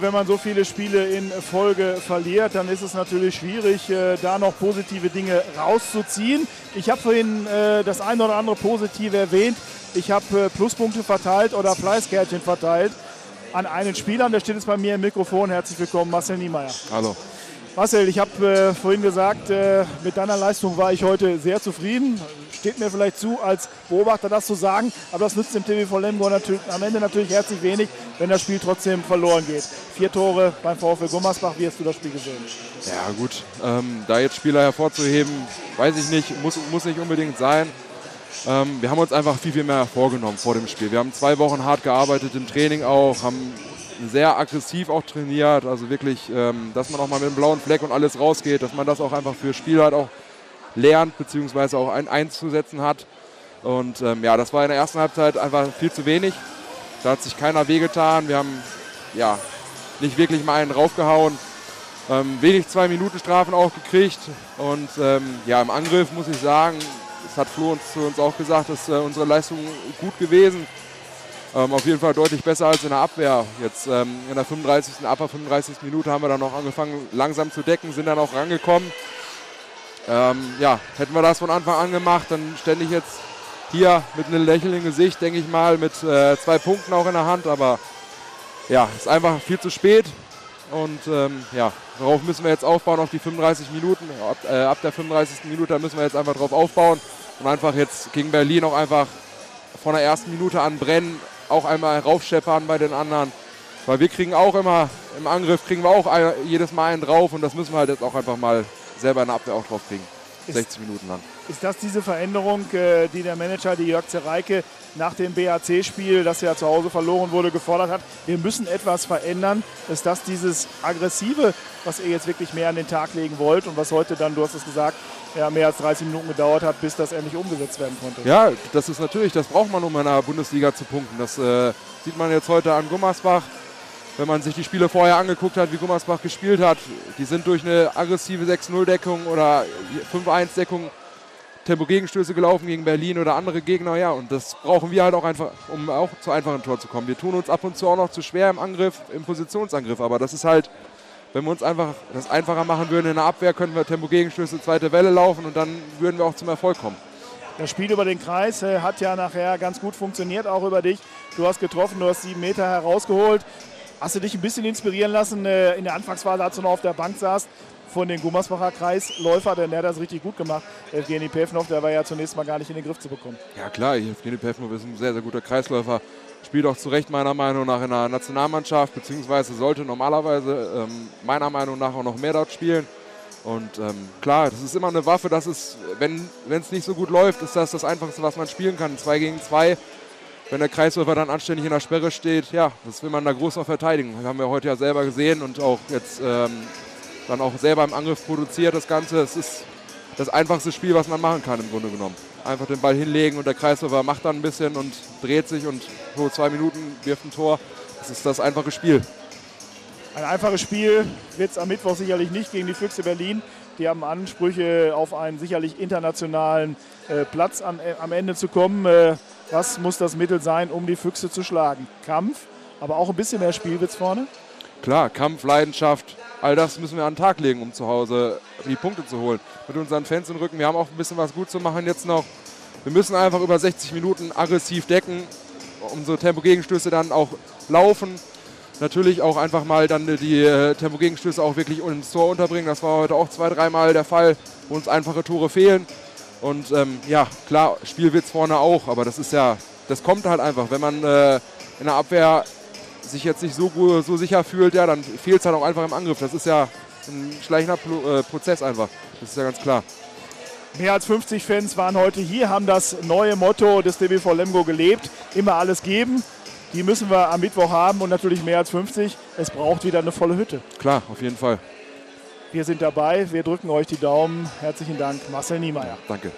Wenn man so viele Spiele in Folge verliert, dann ist es natürlich schwierig, äh, da noch positive Dinge rauszuziehen. Ich habe vorhin äh, das eine oder andere Positive erwähnt. Ich habe äh, Pluspunkte verteilt oder Fleißkärtchen verteilt an einen Spieler. Der steht jetzt bei mir im Mikrofon. Herzlich willkommen, Marcel Niemeyer. Hallo. Marcel, ich habe äh, vorhin gesagt, äh, mit deiner Leistung war ich heute sehr zufrieden. Steht mir vielleicht zu, als Beobachter das zu sagen, aber das nützt dem TVV Lemgo am Ende natürlich herzlich wenig, wenn das Spiel trotzdem verloren geht. Vier Tore beim VfL Gummersbach, wie hast du das Spiel gesehen? Ja gut, ähm, da jetzt Spieler hervorzuheben, weiß ich nicht, muss, muss nicht unbedingt sein. Ähm, wir haben uns einfach viel, viel mehr vorgenommen vor dem Spiel. Wir haben zwei Wochen hart gearbeitet im Training auch, haben sehr aggressiv auch trainiert. Also wirklich, ähm, dass man auch mal mit dem blauen Fleck und alles rausgeht, dass man das auch einfach für Spieler halt auch lernt, beziehungsweise auch ein, einzusetzen hat. Und ähm, ja, das war in der ersten Halbzeit einfach viel zu wenig. Da hat sich keiner wehgetan. Wir haben ja nicht wirklich mal einen raufgehauen. Ähm, wenig zwei Minuten Strafen auch gekriegt. Und ähm, ja, im Angriff muss ich sagen, das hat Flo uns, zu uns auch gesagt, dass äh, unsere Leistung gut gewesen. Ähm, auf jeden Fall deutlich besser als in der Abwehr. Jetzt ähm, in der 35. Upper 35. Minute haben wir dann noch angefangen langsam zu decken, sind dann auch rangekommen. Ähm, ja, hätten wir das von Anfang an gemacht, dann stände ich jetzt hier mit einem Lächeln im Gesicht, denke ich mal, mit äh, zwei Punkten auch in der Hand. Aber ja, ist einfach viel zu spät. Und ähm, ja, darauf müssen wir jetzt aufbauen, auf die 35 Minuten. Ab, äh, ab der 35. Minute müssen wir jetzt einfach drauf aufbauen und einfach jetzt gegen Berlin auch einfach von der ersten Minute an brennen, auch einmal raufscheppern bei den anderen. Weil wir kriegen auch immer, im Angriff kriegen wir auch ein, jedes Mal einen drauf und das müssen wir halt jetzt auch einfach mal selber in der Abwehr auch drauf kriegen. 60 Minuten lang. Ist das diese Veränderung, äh, die der Manager, die Jörg Zereike, nach dem BAC-Spiel, das ja zu Hause verloren wurde, gefordert hat? Wir müssen etwas verändern. Ist das dieses Aggressive, was ihr jetzt wirklich mehr an den Tag legen wollt und was heute dann, du hast es gesagt, ja, mehr als 30 Minuten gedauert hat, bis das endlich umgesetzt werden konnte? Ja, das ist natürlich, das braucht man, um in der Bundesliga zu punkten. Das äh, sieht man jetzt heute an Gummersbach wenn man sich die Spiele vorher angeguckt hat, wie Gummersbach gespielt hat, die sind durch eine aggressive 6-0-Deckung oder 5-1-Deckung Tempo-Gegenstöße gelaufen gegen Berlin oder andere Gegner. Ja, und das brauchen wir halt auch einfach, um auch zu einfachen Tor zu kommen. Wir tun uns ab und zu auch noch zu schwer im Angriff, im Positionsangriff, aber das ist halt, wenn wir uns einfach das einfacher machen würden in der Abwehr, könnten wir Tempo-Gegenstöße zweite Welle laufen und dann würden wir auch zum Erfolg kommen. Das Spiel über den Kreis äh, hat ja nachher ganz gut funktioniert, auch über dich. Du hast getroffen, du hast sieben Meter herausgeholt. Hast du dich ein bisschen inspirieren lassen äh, in der Anfangsphase, als du noch auf der Bank saßt, von den Gummersbacher Kreisläufer, denn der hat das richtig gut gemacht. Evgeny Pevnov, der war ja zunächst mal gar nicht in den Griff zu bekommen. Ja klar, Evgeny Pevnov ist ein sehr, sehr guter Kreisläufer. Spielt auch zu Recht meiner Meinung nach in der Nationalmannschaft, beziehungsweise sollte normalerweise ähm, meiner Meinung nach auch noch mehr dort spielen. Und ähm, klar, das ist immer eine Waffe, das ist, wenn es nicht so gut läuft, ist das das Einfachste, was man spielen kann. Zwei gegen zwei wenn der Kreisläufer dann anständig in der Sperre steht, ja, das will man da groß noch verteidigen. Das haben wir heute ja selber gesehen und auch jetzt ähm, dann auch selber im Angriff produziert das Ganze. Es ist das einfachste Spiel, was man machen kann im Grunde genommen. Einfach den Ball hinlegen und der Kreisläufer macht dann ein bisschen und dreht sich und so zwei Minuten wirft ein Tor. Das ist das einfache Spiel. Ein einfaches Spiel wird es am Mittwoch sicherlich nicht gegen die Füchse Berlin. Die haben Ansprüche auf einen sicherlich internationalen äh, Platz an, äh, am Ende zu kommen. Äh, was muss das Mittel sein, um die Füchse zu schlagen? Kampf, aber auch ein bisschen mehr Spielwitz vorne? Klar, Kampf, Leidenschaft, all das müssen wir an den Tag legen, um zu Hause die Punkte zu holen. Mit unseren Fans im Rücken, wir haben auch ein bisschen was gut zu machen jetzt noch. Wir müssen einfach über 60 Minuten aggressiv decken, unsere Tempo-Gegenstöße dann auch laufen. Natürlich auch einfach mal dann die äh, Tempo-Gegenstöße auch wirklich ins Tor unterbringen. Das war heute auch zwei, dreimal der Fall, wo uns einfache Tore fehlen. Und ähm, ja, klar, Spielwitz vorne auch, aber das ist ja, das kommt halt einfach. Wenn man äh, in der Abwehr sich jetzt nicht so, so sicher fühlt, ja, dann fehlt es halt auch einfach im Angriff. Das ist ja ein schleichender Pro, äh, Prozess einfach. Das ist ja ganz klar. Mehr als 50 Fans waren heute hier, haben das neue Motto des DBV Lemgo gelebt. Immer alles geben. Die müssen wir am Mittwoch haben und natürlich mehr als 50. Es braucht wieder eine volle Hütte. Klar, auf jeden Fall. Wir sind dabei, wir drücken euch die Daumen. Herzlichen Dank, Marcel Niemeyer. Danke.